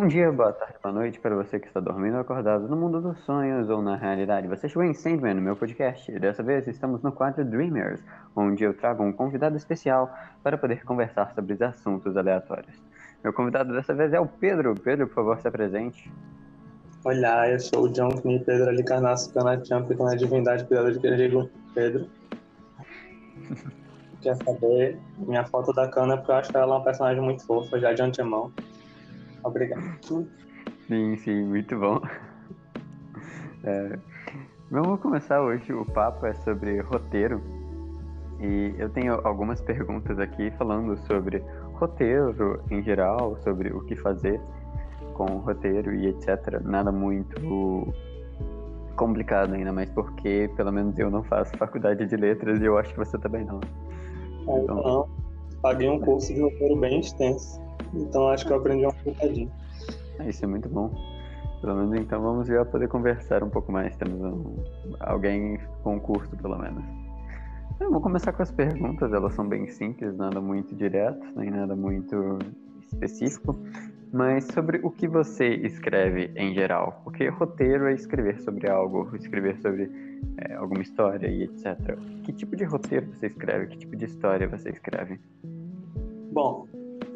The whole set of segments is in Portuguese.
Bom dia, boa tarde, boa noite para você que está dormindo ou acordado no mundo dos sonhos ou na realidade. Você chegou em Sandman, no meu podcast. Dessa vez estamos no quadro Dreamers, onde eu trago um convidado especial para poder conversar sobre os assuntos aleatórios. Meu convidado dessa vez é o Pedro. Pedro, por favor, se apresente. Olá, eu sou o John Knie Pedro Ali Carnasso, Champ, com a divindade cuidador de digo Pedro. Quer saber minha foto da cana, porque eu acho ela uma personagem muito fofa, já de antemão. Obrigado. Sim, sim, muito bom. É, vamos começar hoje. O papo é sobre roteiro. E eu tenho algumas perguntas aqui falando sobre roteiro em geral, sobre o que fazer com o roteiro e etc. Nada muito complicado ainda, mais porque pelo menos eu não faço faculdade de letras e eu acho que você também não. É, então, então paguei um curso de roteiro bem extenso. Então acho que eu aprendi um bocadinho. É, isso é muito bom. Pelo menos então vamos já poder conversar um pouco mais. Temos um, alguém com curso, pelo menos. Eu vou começar com as perguntas, elas são bem simples, nada muito direto, nem nada muito específico, mas sobre o que você escreve em geral. Porque roteiro é escrever sobre algo, escrever sobre é, alguma história e etc. Que tipo de roteiro você escreve? Que tipo de história você escreve? Bom,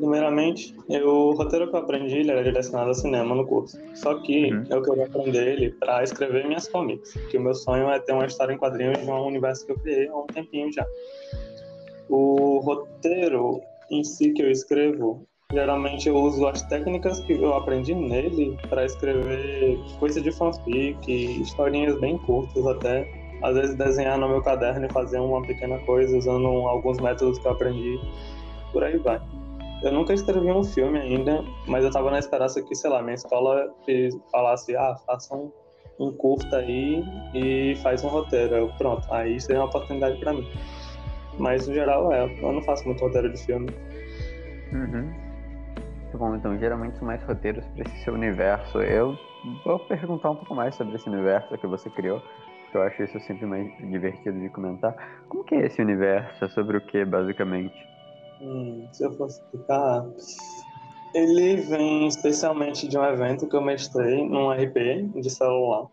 Primeiramente, eu, o roteiro que eu aprendi ele era direcionado ao cinema no curso. Só que uhum. eu queria aprender ele para escrever minhas comics. Que o meu sonho é ter uma história em quadrinhos de um universo que eu criei há um tempinho já. O roteiro em si que eu escrevo, geralmente eu uso as técnicas que eu aprendi nele para escrever coisa de fanfic, historinhas bem curtas até. Às vezes desenhar no meu caderno e fazer uma pequena coisa usando alguns métodos que eu aprendi. Por aí vai. Eu nunca escrevi um filme ainda, mas eu tava na esperança que, sei lá, minha escola falasse, ah, faça um, um curta aí e faz um roteiro. Eu, pronto, aí seria uma oportunidade para mim. Mas, no geral, é, eu não faço muito roteiro de filme. Uhum. Tá bom, então, geralmente mais roteiros para esse seu universo. Eu vou perguntar um pouco mais sobre esse universo que você criou, que eu acho isso sempre mais divertido de comentar. Como que é esse universo? É sobre o que, basicamente? Hum, se eu fosse explicar. Ele vem especialmente de um evento que eu mestrei num RP de celular.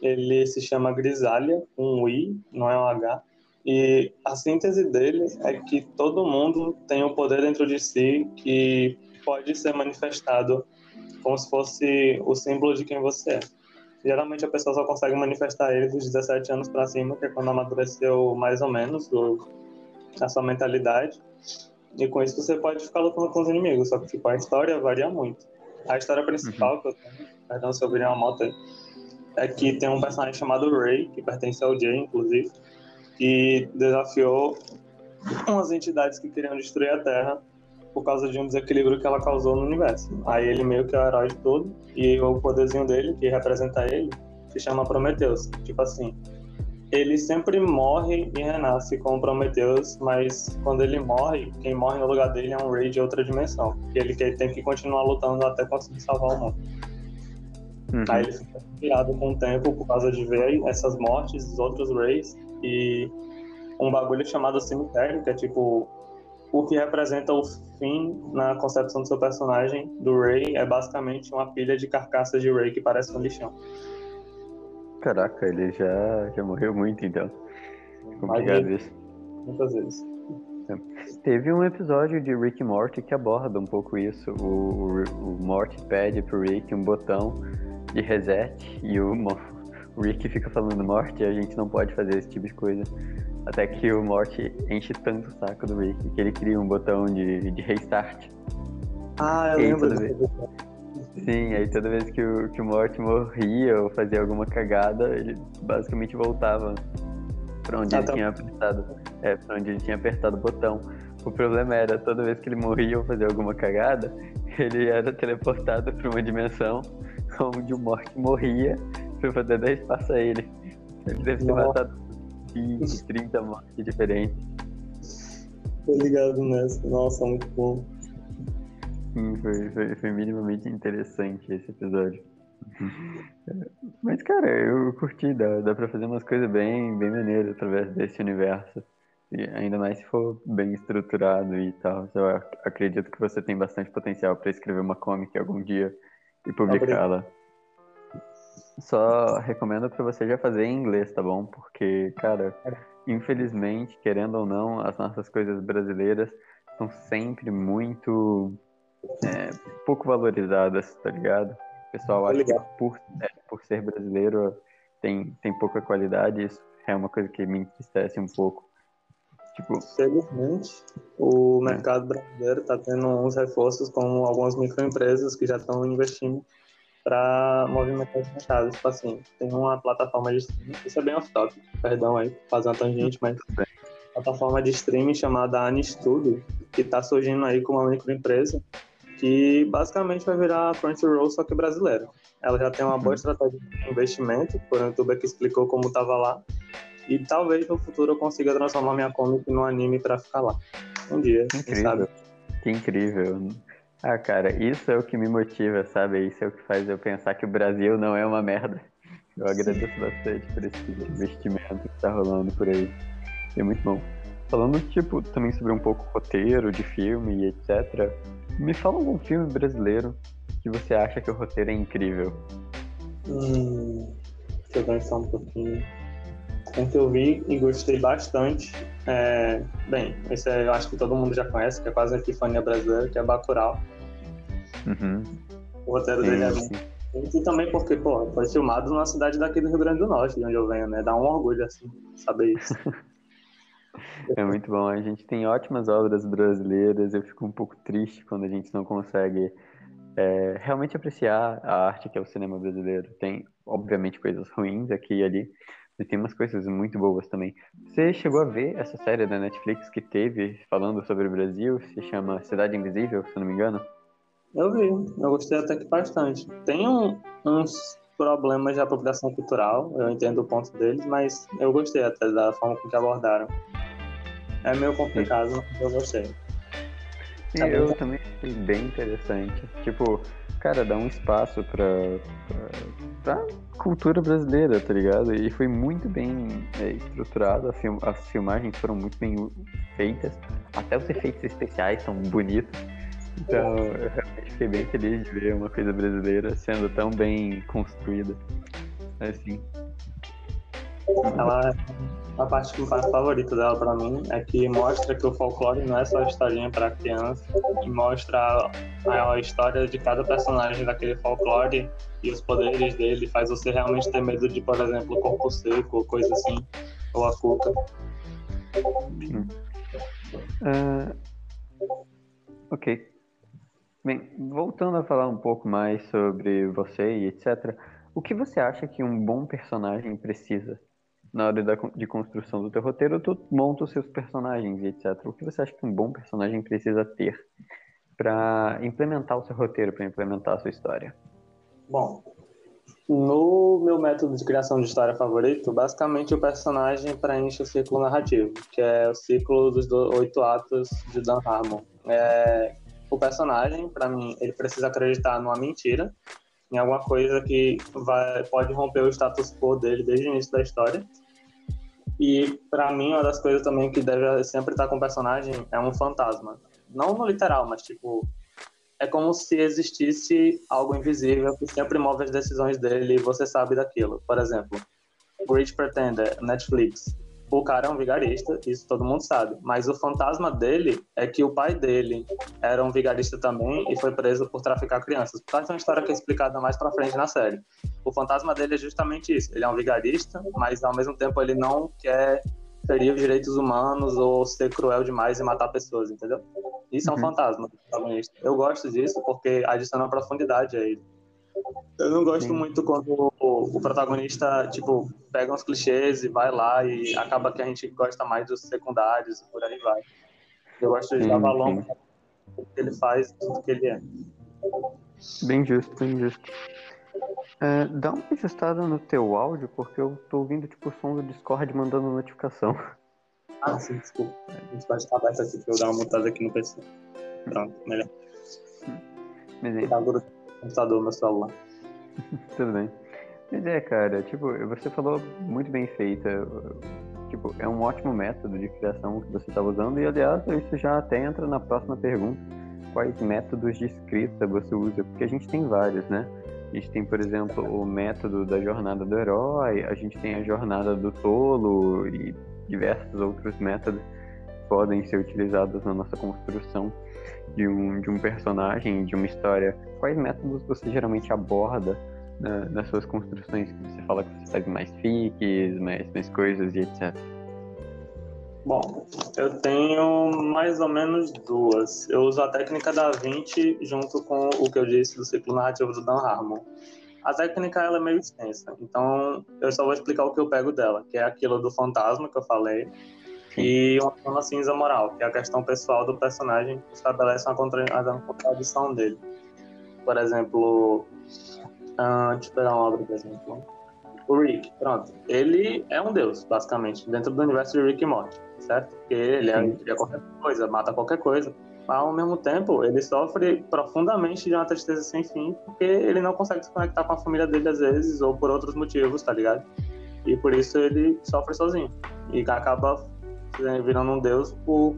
Ele se chama Grisália, um I, não é um H. E a síntese dele é que todo mundo tem um poder dentro de si que pode ser manifestado como se fosse o símbolo de quem você é. Geralmente a pessoa só consegue manifestar ele dos 17 anos para cima, que é quando amadureceu mais ou menos a sua mentalidade. E com isso você pode ficar lutando com os inimigos, só que tipo, a história varia muito. A história principal uhum. que eu tenho, perdão se eu virei uma moto aí, é que tem um personagem chamado Ray, que pertence ao Jay, inclusive, que desafiou umas entidades que queriam destruir a Terra por causa de um desequilíbrio que ela causou no universo. Aí ele meio que é o herói de tudo, e o poderzinho dele, que representa ele, se chama Prometheus. Tipo assim, ele sempre morre e renasce com Prometheus, mas quando ele morre, quem morre no lugar dele é um Rei de outra dimensão. E ele tem que continuar lutando até conseguir salvar o mundo. Uhum. Aí ele fica virado com o tempo por causa de ver essas mortes dos outros Rays e um bagulho chamado cemitério, que é tipo o que representa o fim na concepção do seu personagem, do Ray, é basicamente uma pilha de carcaças de Ray que parece um lixão. Caraca, ele já, já morreu muito então. Complicado isso. Muitas vezes. É. Teve um episódio de Rick e Morty que aborda um pouco isso. O, o, Morty pede pro Rick um botão de reset e o, o Rick fica falando Morty, a gente não pode fazer esse tipo de coisa. Até que o Morty enche tanto o saco do Rick que ele cria um botão de, de restart. Ah, eu lembro. Sim, aí toda vez que o, que o Morty morria ou fazia alguma cagada, ele basicamente voltava pra onde ah, ele tá. tinha apertado. É, pra onde ele tinha apertado o botão. O problema era, toda vez que ele morria ou fazia alguma cagada, ele era teleportado pra uma dimensão onde o Morty morria pra poder dar espaço a ele. Ele deve ter matado 20, 30 mortes diferentes. Tô ligado nessa. Nossa, muito bom. Sim, foi, foi, foi minimamente interessante esse episódio. Mas, cara, eu curti, dá, dá pra fazer umas coisas bem, bem maneiras através desse universo. E ainda mais se for bem estruturado e tal. Eu acredito que você tem bastante potencial para escrever uma comic algum dia e publicá-la. Só recomendo para você já fazer em inglês, tá bom? Porque, cara, infelizmente, querendo ou não, as nossas coisas brasileiras são sempre muito é, pouco valorizadas, tá ligado? O pessoal acha que por, é, por ser brasileiro tem, tem pouca qualidade, isso é uma coisa que me entristece um pouco. Tipo... Felizmente, o mercado brasileiro está tendo uns reforços com algumas microempresas que já estão investindo para movimentar esse mercado. Tipo assim, tem uma plataforma de streaming, isso é bem off-top, perdão aí, fazer uma tangente, mas plataforma de streaming chamada Anistudio, que está surgindo aí com uma microempresa que basicamente vai virar a Crunchyroll, só que brasileira. Ela já tem uma boa estratégia de investimento, por um youtuber que explicou como estava lá, e talvez no futuro eu consiga transformar minha comic num anime para ficar lá. Um dia, incrível. sabe? Que incrível. Ah, cara, isso é o que me motiva, sabe? Isso é o que faz eu pensar que o Brasil não é uma merda. Eu agradeço bastante por esse investimento que tá rolando por aí. É muito bom. Falando, tipo, também sobre um pouco roteiro de filme e etc. Me fala algum filme brasileiro que você acha que o roteiro é incrível. Hum, deixa eu pensar um pouquinho. Um que eu vi e gostei bastante. É, bem, esse é, eu acho que todo mundo já conhece, que é quase a epifania brasileira, que é Bacurau. Uhum. O roteiro sim, dele é muito. E também porque, pô, foi filmado numa cidade daqui do Rio Grande do Norte, de onde eu venho, né? Dá um orgulho, assim, saber isso. é muito bom. A gente tem ótimas obras brasileiras. Eu fico um pouco triste quando a gente não consegue é, realmente apreciar a arte que é o cinema brasileiro. Tem, obviamente, coisas ruins aqui e ali, e tem umas coisas muito boas também. Você chegou a ver essa série da Netflix que teve falando sobre o Brasil? Se chama Cidade Invisível, se não me engano? Eu vi, eu gostei até que bastante. Tem um, uns problemas de apropriação cultural, eu entendo o ponto deles, mas eu gostei até da forma com que abordaram. É meio complicado, mas eu gostei. Sim, tá eu também achei bem interessante. Tipo, cara, dá um espaço pra, pra, pra, cultura brasileira, tá ligado? E foi muito bem é, estruturado, film, as filmagens foram muito bem feitas, até os efeitos especiais são bonitos. Então, eu realmente fiquei bem feliz de ver uma coisa brasileira sendo tão bem construída. Assim. Ela, a parte que favorita dela para mim é que mostra que o folclore não é só historinha para criança, e mostra a, a, história de cada personagem daquele folclore e os poderes dele, faz você realmente ter medo de, por exemplo, corpo seco ou coisa assim, ou a cuca. Uh, ok. Bem, voltando a falar um pouco mais sobre você e etc. O que você acha que um bom personagem precisa? na hora da, de construção do teu roteiro, tu monta os seus personagens e etc. O que você acha que um bom personagem precisa ter para implementar o seu roteiro, para implementar a sua história? Bom, no meu método de criação de história favorito, basicamente o personagem preenche o ciclo narrativo, que é o ciclo dos oito atos de Dan Harmon. É, o personagem, para mim, ele precisa acreditar numa mentira, em alguma coisa que vai, pode romper o status quo dele desde o início da história. E para mim, uma das coisas também que deve sempre estar com o personagem é um fantasma. Não no literal, mas tipo, é como se existisse algo invisível que sempre move as decisões dele e você sabe daquilo. Por exemplo, Great Pretender, Netflix o cara é um vigarista, isso todo mundo sabe. Mas o fantasma dele é que o pai dele era um vigarista também e foi preso por traficar crianças. Essa é uma história que é explicada mais pra frente na série. O fantasma dele é justamente isso. Ele é um vigarista, mas ao mesmo tempo ele não quer ferir os direitos humanos ou ser cruel demais e matar pessoas, entendeu? Isso é um uhum. fantasma. Eu gosto disso porque adiciona profundidade a ele. Eu não gosto Sim. muito quando o, o, protagonista, tipo, pega uns clichês e vai lá e acaba que a gente gosta mais dos secundários e por aí vai. Eu gosto de dar valor o que ele faz tudo que ele é. Bem justo, bem justo. É, dá uma ajustada no teu áudio, porque eu tô ouvindo, tipo, o som do Discord mandando notificação. Ah, sim, desculpa. A gente pode estar aberto aqui pra eu dar uma mutada aqui no PC. Pronto, melhor. Beleza. Tá computador, meu celular. Tudo bem. Mas é, cara, tipo, você falou muito bem feita. Tipo, é um ótimo método de criação que você estava usando, e aliás, isso já até entra na próxima pergunta. quais métodos de escrita você usa, porque a gente tem vários, né? A gente tem, por exemplo, o método da jornada do herói, a gente tem a jornada do tolo e diversos outros métodos podem ser utilizados na nossa construção de um, de um personagem, de uma história. Quais métodos você geralmente aborda né, nas suas construções? Que você fala que você faz mais fics, mais, mais coisas e etc. Bom, eu tenho mais ou menos duas. Eu uso a técnica da 20 junto com o que eu disse do ciclo narrativo do Dan Harmon. A técnica ela é meio extensa, então eu só vou explicar o que eu pego dela, que é aquilo do fantasma que eu falei, e uma zona cinza moral, que é a questão pessoal do personagem que estabelece uma, contra... uma contradição dele. Por exemplo, uh, deixa eu pegar uma obra, por exemplo. O Rick, pronto. Ele é um deus, basicamente, dentro do universo de Rick e Morty certo? Porque ele é, qualquer coisa, mata qualquer coisa. Mas, ao mesmo tempo, ele sofre profundamente de uma tristeza sem fim, porque ele não consegue se conectar com a família dele às vezes, ou por outros motivos, tá ligado? E por isso ele sofre sozinho. E acaba virando um deus por,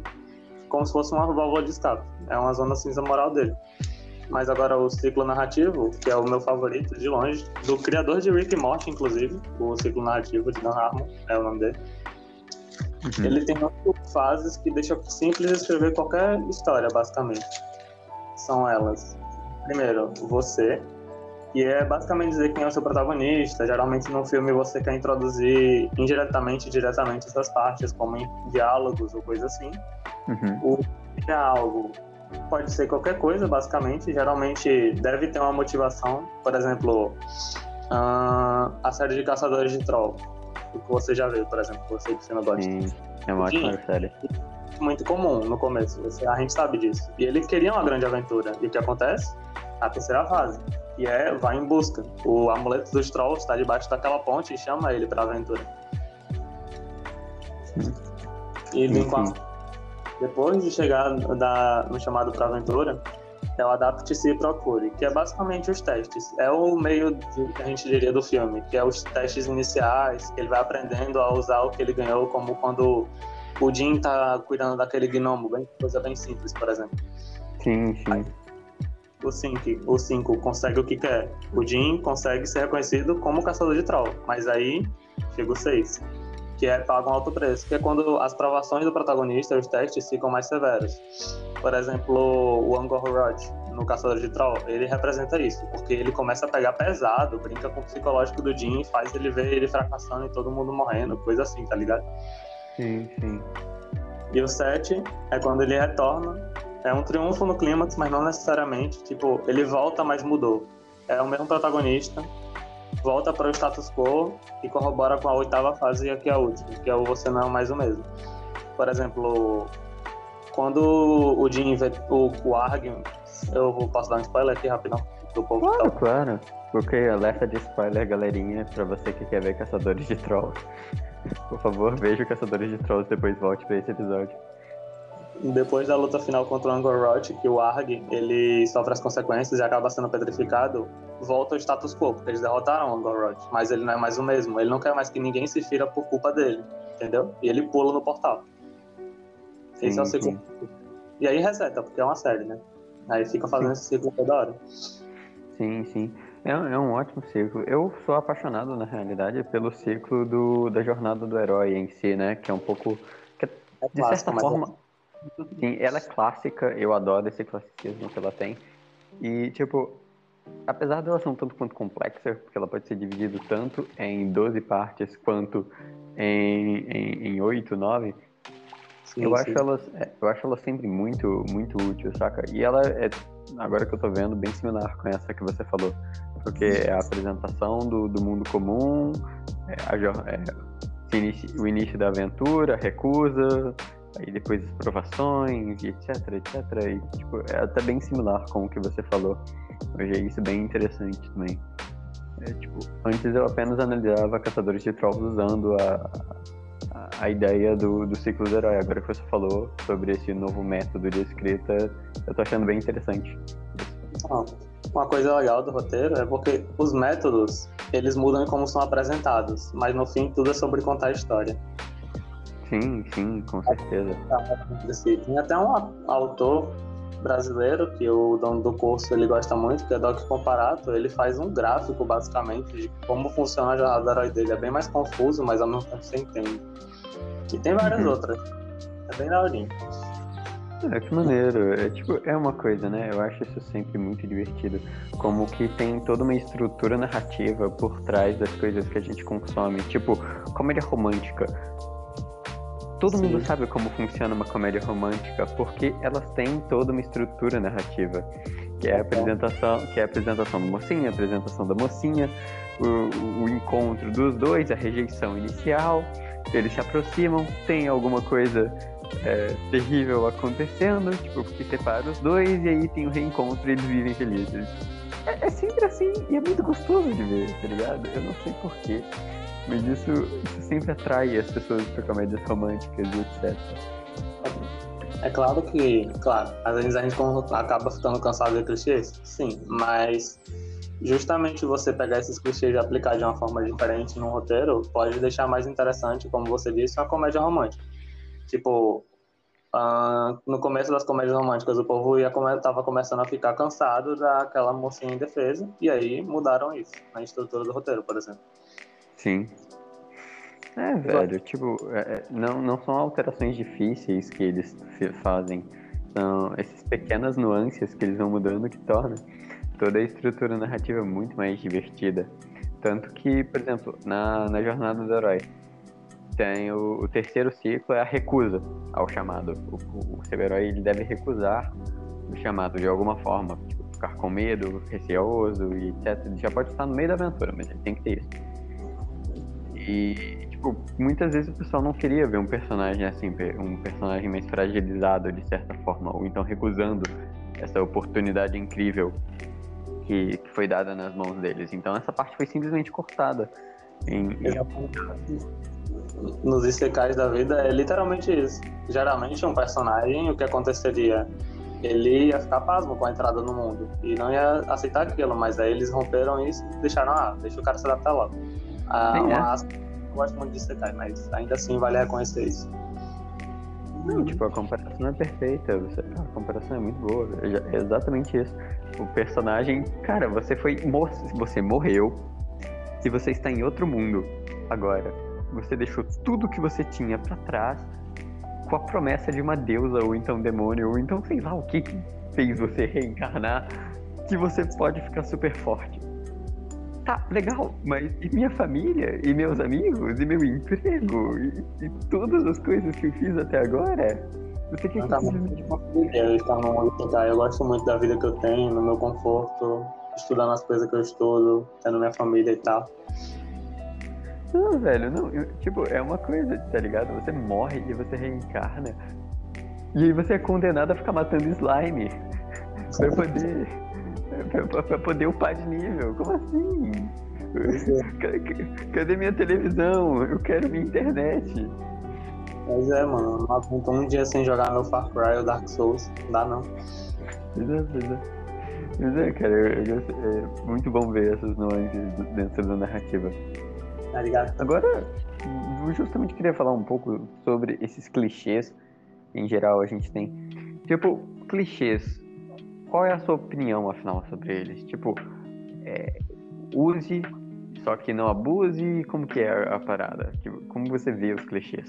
como se fosse uma válvula de escape. É uma zona cinza moral dele. Mas agora o ciclo narrativo, que é o meu favorito de longe, do criador de Rick e Morty, inclusive, o ciclo narrativo de Dan Harmon, é o nome dele Uhum. Ele tem oito fases que deixam simples escrever qualquer história, basicamente. São elas. Primeiro, você, que é basicamente dizer quem é o seu protagonista. Geralmente no filme você quer introduzir indiretamente e diretamente essas partes, como em diálogos ou coisa assim. Uhum. O que é algo pode ser qualquer coisa, basicamente. Geralmente deve ter uma motivação. Por exemplo, uh, a série de Caçadores de Troll o que você já viu, por exemplo, você que você não gosta. Sim, é uma ótima série. Muito comum no começo, a gente sabe disso. E ele queria uma grande aventura. E o que acontece? A terceira fase, que é vai em busca. O amuleto dos trolls está debaixo daquela ponte e chama ele para aventura. E depois de chegar da, no chamado para aventura, é o Adapte-se e Procure, que é basicamente os testes. É o meio de, que a gente diria do filme, que é os testes iniciais, que ele vai aprendendo a usar o que ele ganhou, como quando o Jim tá cuidando daquele gnomo, bem, coisa bem simples, por exemplo. Sim, sim. Aí, o 5 o cinco consegue o que quer. O Jim consegue ser reconhecido como caçador de troll, mas aí chega o 6 que é paga um alto preço, que é quando as provações do protagonista, os testes, ficam mais severos. Por exemplo, o Angor Rod, no Caçador de Troll, ele representa isso, porque ele começa a pegar pesado, brinca com o psicológico do Jim, faz ele ver ele fracassando e todo mundo morrendo, coisa assim, tá ligado? Sim, sim. E o 7 é quando ele retorna, é um triunfo no clímax, mas não necessariamente, tipo, ele volta, mas mudou. É o mesmo protagonista, volta para o status quo e corrobora com a oitava fase, que é a última, que é o você não é mais o mesmo. Por exemplo, quando o Jim vê o, o Arg, eu posso dar um spoiler aqui rapidão? Do povo claro, tá... claro. Porque alerta de spoiler, galerinha, pra você que quer ver Caçadores de Trolls. Por favor, veja Caçadores de Trolls depois volte pra esse episódio depois da luta final contra o Angorot, que o Arg ele sofre as consequências e acaba sendo petrificado, volta ao status quo, porque eles derrotaram o Angorot, mas ele não é mais o mesmo. Ele não quer mais que ninguém se fira por culpa dele, entendeu? E ele pula no portal. Sim, esse é o ciclo. E aí reseta, porque é uma série, né? Aí fica fazendo sim. esse ciclo toda hora. Sim, sim. É, é, um ótimo ciclo. Eu sou apaixonado, na realidade, pelo ciclo do, da jornada do herói em si, né? Que é um pouco. Que, é de certa forma. Sim, ela é clássica, eu adoro esse classicismo que ela tem. E, tipo, apesar dela ser um tanto quanto complexa, porque ela pode ser dividida tanto em 12 partes quanto em, em, em 8, 9, sim, eu, sim. Acho ela, é, eu acho ela sempre muito, muito útil, saca? E ela é, agora que eu tô vendo, bem similar com essa que você falou. Porque é a apresentação do, do mundo comum, é, a, é, o início da aventura, recusa, aí depois as provações e etc, etc. E, tipo, é até bem similar com o que você falou. Eu achei isso bem interessante também. É, tipo, antes eu apenas analisava Caçadores de Trolls usando a, a, a, ideia do, do ciclo do herói. Agora que você falou sobre esse novo método de escrita, eu tô achando bem interessante. Ah, uma coisa legal do roteiro é porque os métodos, eles mudam como são apresentados, mas no fim tudo é sobre contar a história. Sim, sim, com certeza. Tem até um autor brasileiro, que o dono do curso ele gosta muito, que é Doc Comparato, ele faz um gráfico, basicamente, de como funciona a jornada do herói dele. É bem mais confuso, mas ao mesmo tempo você entende. E tem várias uhum. outras. É bem daorinho. É, que maneiro. É, tipo, é uma coisa, né? Eu acho isso sempre muito divertido. Como que tem toda uma estrutura narrativa por trás das coisas que a gente consome. Tipo, comédia romântica. Todo Sim. mundo sabe como funciona uma comédia romântica, porque elas têm toda uma estrutura narrativa. Que é a apresentação, que é a apresentação do mocinho, a apresentação da mocinha, o, o encontro dos dois, a rejeição inicial, eles se aproximam, tem alguma coisa é, terrível acontecendo, tipo, que separa os dois e aí tem o um reencontro e eles vivem felizes. É, é, sempre assim e é muito gostoso de ver, tá ligado? Eu não sei porquê, mas isso, isso sempre atrai as pessoas para comédias românticas e etc. É claro que, claro, às vezes a gente acaba ficando cansado de clichês, sim, mas justamente você pegar esses clichês e aplicar de uma forma diferente no roteiro pode deixar mais interessante, como você disse, uma comédia romântica. Tipo, uh, no começo das comédias românticas, o povo ia come tava começando a ficar cansado daquela mocinha em defesa, e aí mudaram isso na estrutura do roteiro, por exemplo. Sim. É, velho, tipo, é, é, não, não são alterações difíceis que eles fazem, são essas pequenas nuances que eles vão mudando que tornam toda a estrutura narrativa muito mais divertida. Tanto que, por exemplo, na, na jornada do herói, tem o, o, terceiro ciclo é a recusa ao chamado. O, o, o seu herói ele deve recusar o chamado de alguma forma, tipo, ficar com medo, receoso e etc. Ele já pode estar no meio da aventura, mas ele tem que ter isso. E, tipo, muitas vezes o pessoal não queria ver um personagem assim, um personagem mais fragilizado de certa forma, ou então recusando essa oportunidade incrível que, que foi dada nas mãos deles. Então essa parte foi simplesmente cortada. Em, nos isekais da vida é literalmente isso. Geralmente um personagem, o que aconteceria? Ele ia ficar pasmo com a entrada no mundo e não ia aceitar aquilo, mas aí eles romperam isso e deixaram, ah, deixa o cara se adaptar logo. Ah, Sim, é. eu gosto muito de isekai, mas ainda assim vale reconhecer isso. Não, tipo, a comparação é perfeita, a comparação é muito boa, é exatamente isso. O personagem, cara, você foi, você morreu e você está em outro mundo agora você deixou tudo que você tinha para trás com a promessa de uma deusa ou então demônio ou então sei lá o que, que fez você reencarnar que você pode ficar super forte. Tá, legal, mas e minha família? E meus amigos? E meu emprego? E, e todas as coisas que eu fiz até agora? Você quer que tá eu estar no Eu gosto muito da vida que eu tenho, no meu conforto, estudando as coisas que eu estudo, tendo minha família e tal. Não, velho, não. Eu, tipo, é uma coisa, tá ligado? Você morre e você reencarna. E aí você é condenado a ficar matando slime. pra poder. Pra, pra, poder upar de nível. Como assim? Cadê minha televisão? Eu quero minha internet. Mas é, mano, não aguento um dia sem jogar meu Far Cry ou Dark Souls. Não dá não. Pois é, pois é. Mas é, cara, eu, eu, é muito bom ver essas nuances dentro da narrativa. Tá ligado? Agora, eu justamente queria falar um pouco sobre esses clichês em geral a gente tem. Tipo, clichês. Qual é a sua opinião, afinal, sobre eles? Tipo, é, use, só que não abuse. Como que é a, parada? Tipo, como você vê os clichês?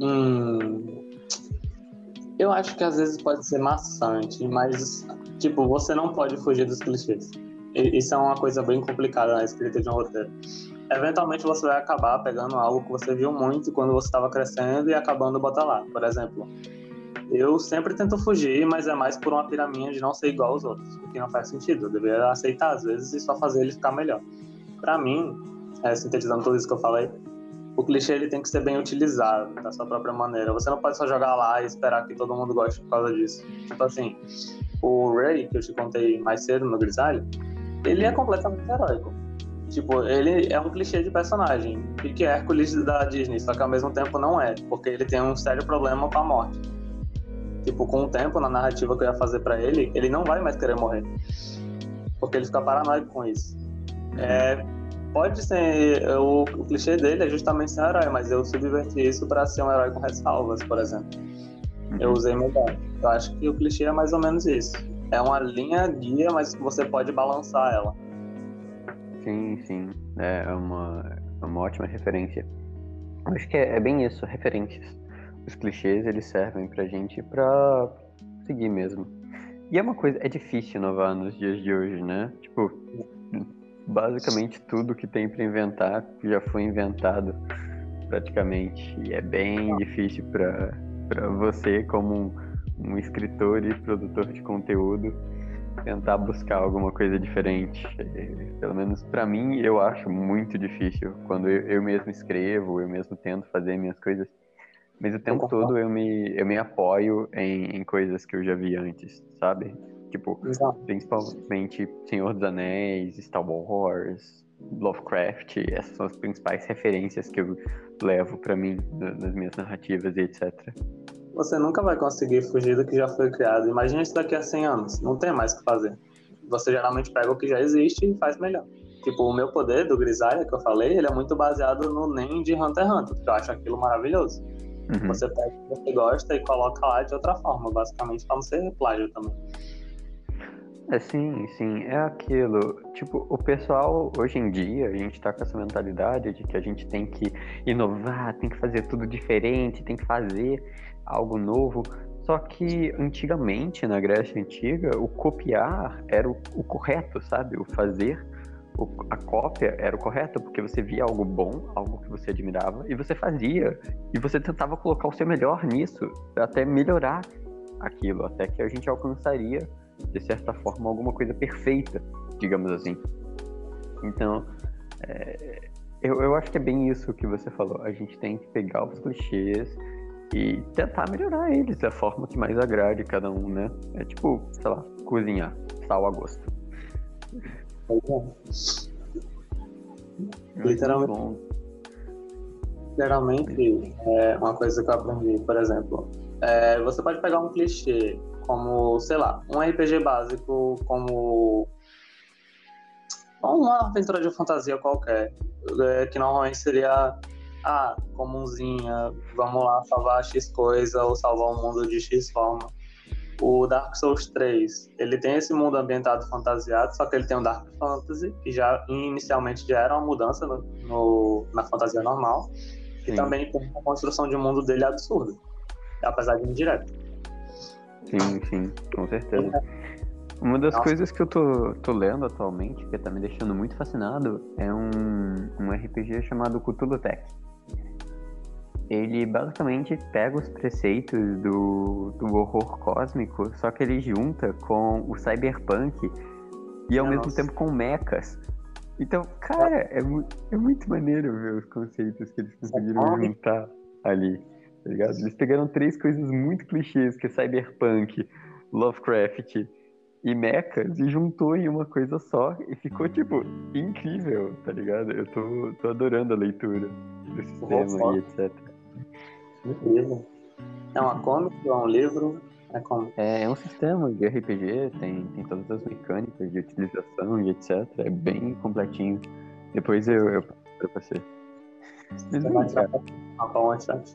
Hum, eu acho que às vezes pode ser maçante, mas, tipo, você não pode fugir dos clichês. Isso é uma coisa bem complicada na escrita de um roteiro eventualmente você vai acabar pegando algo que você viu muito quando você estava crescendo e acabando botar lá. Por exemplo, eu sempre tento fugir, mas é mais por uma piraminha de não ser igual aos outros, o que não faz sentido. Eu deveria aceitar às vezes e só fazer ele ficar melhor. Para mim, é, sintetizando tudo isso que eu falei, o clichê ele tem que ser bem utilizado da sua própria maneira. Você não pode só jogar lá e esperar que todo mundo goste por causa disso. Tipo assim, o Ray, que eu te contei mais cedo no Grisalho, ele é completamente heróico Tipo, ele é um clichê de personagem. Que é Hércules da Disney, só que ao mesmo tempo não é, porque ele tem um sério problema com a morte. Tipo, com o tempo, na narrativa que eu ia fazer para ele, ele não vai mais querer morrer. Porque ele fica paranoico com isso. É, pode ser. O, o, clichê dele é justamente ser um herói, mas eu subverti isso para ser um herói com ressalvas, por exemplo. Eu uhum. usei melhor. Eu acho que o clichê é mais ou menos isso. É uma linha guia, mas você pode balançar ela. Sim, sim. É uma, é uma ótima referência. Acho que é, é bem isso, referências. Os clichês, eles servem pra gente pra seguir mesmo. E é uma coisa, é difícil inovar nos dias de hoje, né? Tipo, basicamente tudo que tem para inventar já foi inventado praticamente. E é bem difícil para você, como um, um escritor e produtor de conteúdo, tentar buscar alguma coisa diferente. Pelo menos para mim, eu acho muito difícil. Quando eu, eu, mesmo escrevo, eu mesmo tento fazer minhas coisas. Mas o tempo todo eu me, eu me apoio em, em coisas que eu já vi antes, sabe? Tipo, Exato. principalmente Senhor dos Anéis, Star Wars, Lovecraft, essas são as principais referências que eu levo para mim nas minhas narrativas e etc. Você nunca vai conseguir fugir do que já foi criado. Imagina isso daqui a 100 anos, não tem mais o que fazer. Você geralmente pega o que já existe e faz melhor. Tipo, o meu poder do Grisalha que eu falei, ele é muito baseado no NEM de Hunter x Hunter, que eu acho aquilo maravilhoso. Uhum. Você pega o que você gosta e coloca lá de outra forma, basicamente, para não ser plágio também. É sim, sim, é aquilo. Tipo, o pessoal hoje em dia, a gente tá com essa mentalidade de que a gente tem que inovar, tem que fazer tudo diferente, tem que fazer algo novo. Só que antigamente, na Grécia Antiga, o copiar era o, o correto, sabe? O fazer, a cópia era o correto, porque você via algo bom, algo que você admirava, e você fazia. E você tentava colocar o seu melhor nisso, até melhorar aquilo, até que a gente alcançaria de certa forma, alguma coisa perfeita, digamos assim. Então, é, eu, eu acho que é bem isso que você falou. A gente tem que pegar os clichês e tentar melhorar eles da forma que mais agrade cada um, né? É tipo, sei lá, cozinhar, sal a gosto. Literalmente. Literalmente, é uma coisa que eu aprendi, por exemplo, é, você pode pegar um clichê como, sei lá, um RPG básico, como uma aventura de fantasia qualquer, é, que normalmente seria ah, comumzinha, vamos lá salvar X coisa ou salvar o mundo de X forma. O Dark Souls 3, ele tem esse mundo ambientado fantasiado, só que ele tem um Dark Fantasy, que já inicialmente já era uma mudança no, no na fantasia normal, Sim. e também tem uma construção de mundo dele absurda, apesar de indireto. Sim, sim, com certeza. Uma das Nossa. coisas que eu tô, tô lendo atualmente, que tá me deixando muito fascinado, é um, um RPG chamado Cthulhu Tech. Ele basicamente pega os preceitos do, do horror cósmico, só que ele junta com o cyberpunk e ao mesmo tempo com mechas. Então, cara, é, é muito maneiro ver os conceitos que eles conseguiram juntar ali tá ligado? Eles pegaram três coisas muito clichês, que é cyberpunk, Lovecraft e mechas, e juntou em uma coisa só, e ficou, tipo, incrível, tá ligado? Eu tô, tô adorando a leitura do sistema e etc. Incrível. É uma comic, é um livro, é como? É, é um sistema de RPG, tem, tem todas as mecânicas de utilização e etc. É bem completinho. Depois eu, eu. Mas, é mais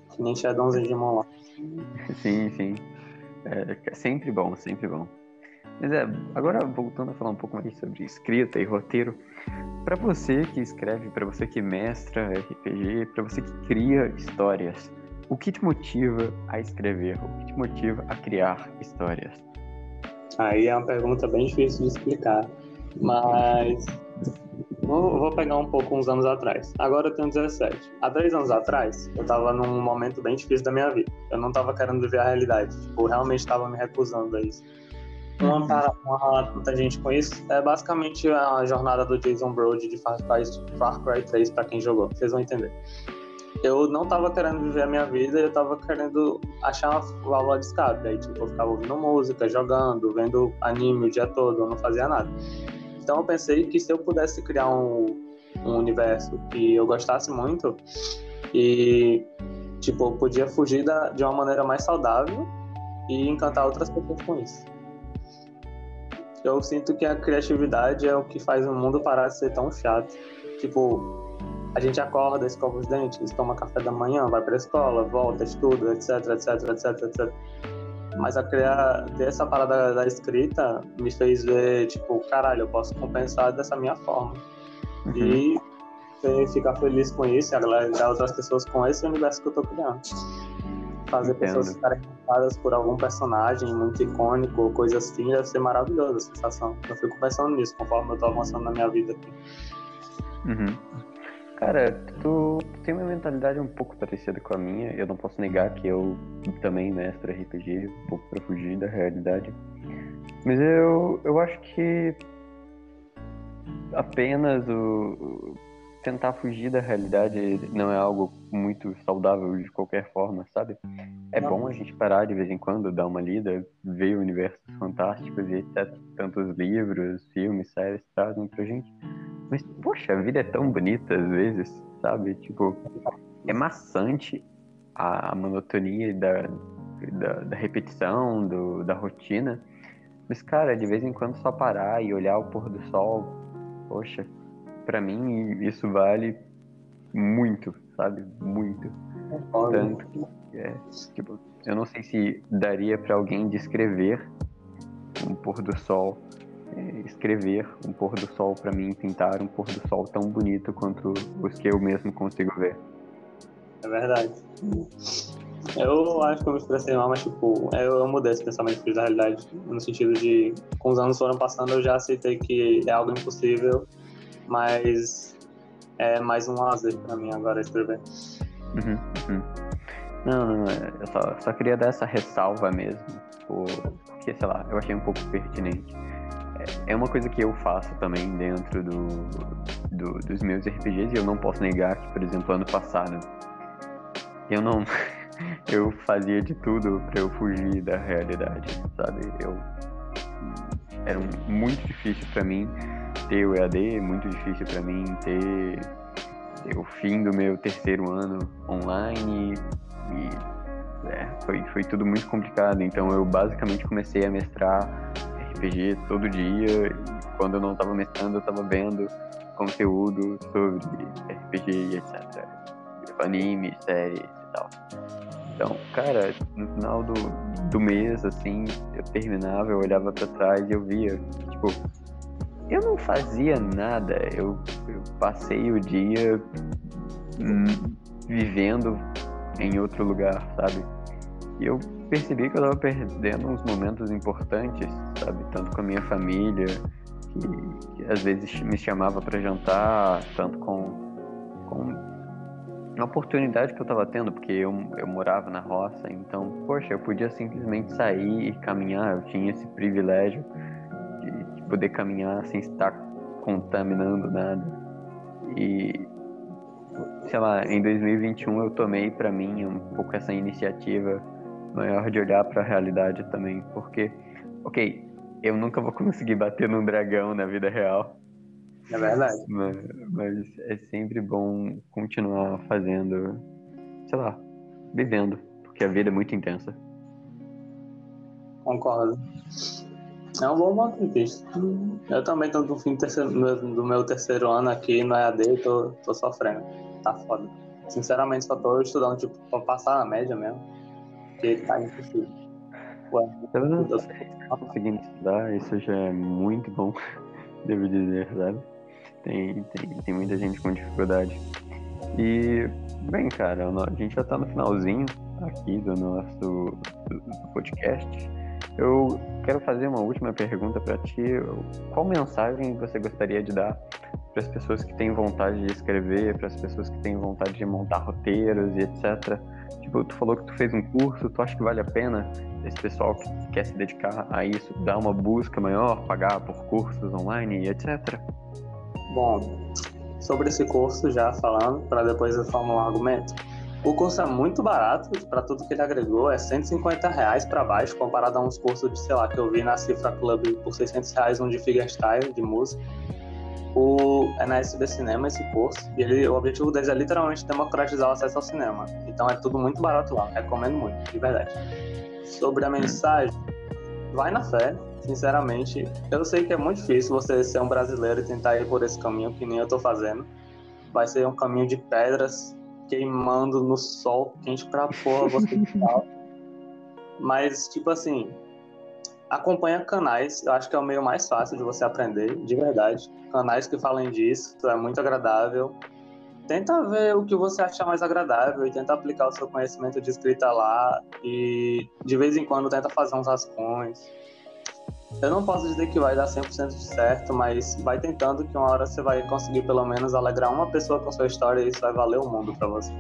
que nem Shadowzinho de lá. Sim, sim. É, é sempre bom, sempre bom. Mas é, agora voltando a falar um pouco mais sobre escrita e roteiro, para você que escreve, para você que mestra RPG, para você que cria histórias, o que te motiva a escrever? O que te motiva a criar histórias? Aí é uma pergunta bem difícil de explicar, mas Vou, vou, pegar um pouco uns anos atrás. Agora eu tenho 17. Há três anos atrás, eu tava num momento bem difícil da minha vida. Eu não tava querendo viver a realidade. Tipo, realmente tava me recusando a isso. Uma, uhum. uma, muita gente com isso é basicamente a jornada do Jason Brody de Far Cry, Far Cry 3, pra quem jogou. Vocês vão entender. Eu não tava querendo viver a minha vida, eu tava querendo achar uma válvula de escape. Aí, tipo, eu ficava ouvindo música, jogando, vendo anime o dia todo, eu não fazia nada. Então eu pensei que se eu pudesse criar um, um universo que eu gostasse muito e tipo, eu podia fugir da, de uma maneira mais saudável e encantar outras pessoas com isso. Eu sinto que a criatividade é o que faz o mundo parar de ser tão chato. Tipo, a gente acorda, escova os dentes, toma café da manhã, vai pra escola, volta, estuda, etc, etc, etc, etc. Mas a criar, ter essa parada da escrita me fez ver, tipo, caralho, eu posso compensar dessa minha forma. Uhum. E ficar feliz com isso e agradar outras pessoas com esse universo que eu tô criando. Fazer Entendo. pessoas ficarem encantadas por algum personagem muito icônico ou coisa assim deve ser maravilhosa a sensação. Eu fico pensando nisso conforme eu tô avançando na minha vida. Uhum. Cara, tu, tu, tem uma mentalidade um pouco parecida com a minha. Eu não posso negar que eu também mestro RPG, um pouco pra fugir da realidade. Mas eu, eu acho que apenas o, tentar fugir da realidade não é algo muito saudável de qualquer forma, sabe? É bom a gente parar de vez em quando, dar uma lida, ver universos fantásticos e etc. Tantos livros, filmes, séries trazem pra gente. Mas, poxa, a vida é tão bonita às vezes, sabe? Tipo, é maçante a monotonia da, da, da repetição, do, da rotina. Mas, cara, de vez em quando só parar e olhar o pôr do sol, poxa, para mim isso vale muito, sabe? Muito. Tanto que é, tipo, eu não sei se daria para alguém descrever um pôr do sol, é, escrever um pôr do sol para mim, pintar um pôr do sol tão bonito quanto os que eu mesmo consigo ver. É verdade. Eu acho que eu me expressei mal, mas tipo, eu, eu mudei esse pensamento da realidade, no sentido de, com os anos foram passando, eu já aceitei que é algo impossível mas é mais um lazer para mim agora escrever. Uhum, uhum. Não, não, é, eu só, só queria dar essa ressalva mesmo, porque, sei lá, eu achei um pouco pertinente. É, é uma coisa que eu faço também dentro do, do, dos meus RPGs e eu não posso negar que, por exemplo, ano passado, eu não. eu fazia de tudo para eu fugir da realidade, sabe? Eu. Era muito difícil para mim ter o EAD, é muito difícil para mim ter, ter, o fim do meu terceiro ano online e é, foi, foi tudo muito complicado. Então eu basicamente comecei a mestrar RPG todo dia e quando eu não estava mestrando eu estava vendo conteúdo sobre RPG e etc. Anime, séries e tal. Então, cara, no final do, do mês, assim, eu terminava, eu olhava para trás e eu via, tipo, eu não fazia nada, eu, eu passei o dia hum, vivendo em outro lugar, sabe? E eu percebi que eu tava perdendo uns momentos importantes, sabe? Tanto com a minha família, que, que às vezes me chamava para jantar, tanto com, com a oportunidade que eu tava tendo, porque eu, eu morava na roça, então, poxa, eu podia simplesmente sair e caminhar, eu tinha esse privilégio poder caminhar sem estar contaminando nada. E sei lá, em 2021 eu tomei para mim um pouco essa iniciativa maior de olhar para a realidade também, porque OK, eu nunca vou conseguir bater num dragão na vida real. É verdade. Mas, mas é sempre bom continuar fazendo, sei lá, vivendo, porque a vida é muito intensa. Concordo. É um bom ponto de vista. Eu também tô no fim do, terceiro, do meu terceiro ano aqui no EAD e tô, tô sofrendo. Tá foda. Sinceramente, só tô estudando, tipo, pra passar na média mesmo. Porque tá impossível. Ué, eu não tô conseguindo estudar, isso já é muito bom, devo dizer, sabe? Tem, tem, tem muita gente com dificuldade. E, bem, cara, a gente já tá no finalzinho aqui do nosso do podcast. Eu quero fazer uma última pergunta para ti. Qual mensagem você gostaria de dar para as pessoas que têm vontade de escrever, para as pessoas que têm vontade de montar roteiros e etc? Tipo, tu falou que tu fez um curso, tu acha que vale a pena esse pessoal que quer se dedicar a isso, dar uma busca maior, pagar por cursos online e etc? Bom, sobre esse curso já falando, para depois eu formular um argumento. O curso é muito barato, para tudo que ele agregou, é 150 reais para baixo, comparado a uns cursos de, sei lá, que eu vi na Cifra Club por 600 reais, um de fingerstyle, de música. O, é na SB Cinema esse curso, e ele, o objetivo deles é literalmente democratizar o acesso ao cinema. Então é tudo muito barato lá, recomendo muito, de verdade. Sobre a mensagem, vai na fé, sinceramente. Eu sei que é muito difícil você ser um brasileiro e tentar ir por esse caminho, que nem eu tô fazendo. Vai ser um caminho de pedras, queimando no sol, quente pra porra, você Mas, tipo assim, acompanha canais, eu acho que é o meio mais fácil de você aprender, de verdade. Canais que falem disso, é muito agradável. Tenta ver o que você achar mais agradável e tenta aplicar o seu conhecimento de escrita lá e de vez em quando tenta fazer uns rascões. Eu não posso dizer que vai dar 100% certo, mas vai tentando que uma hora você vai conseguir pelo menos alegrar uma pessoa com sua história e isso vai valer o mundo para você.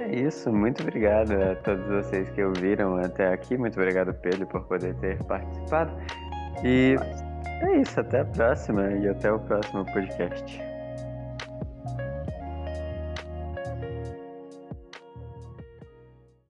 É isso, muito obrigado a todos vocês que ouviram até aqui. Muito obrigado, Pedro, por poder ter participado. E é isso, até a próxima e até o próximo podcast.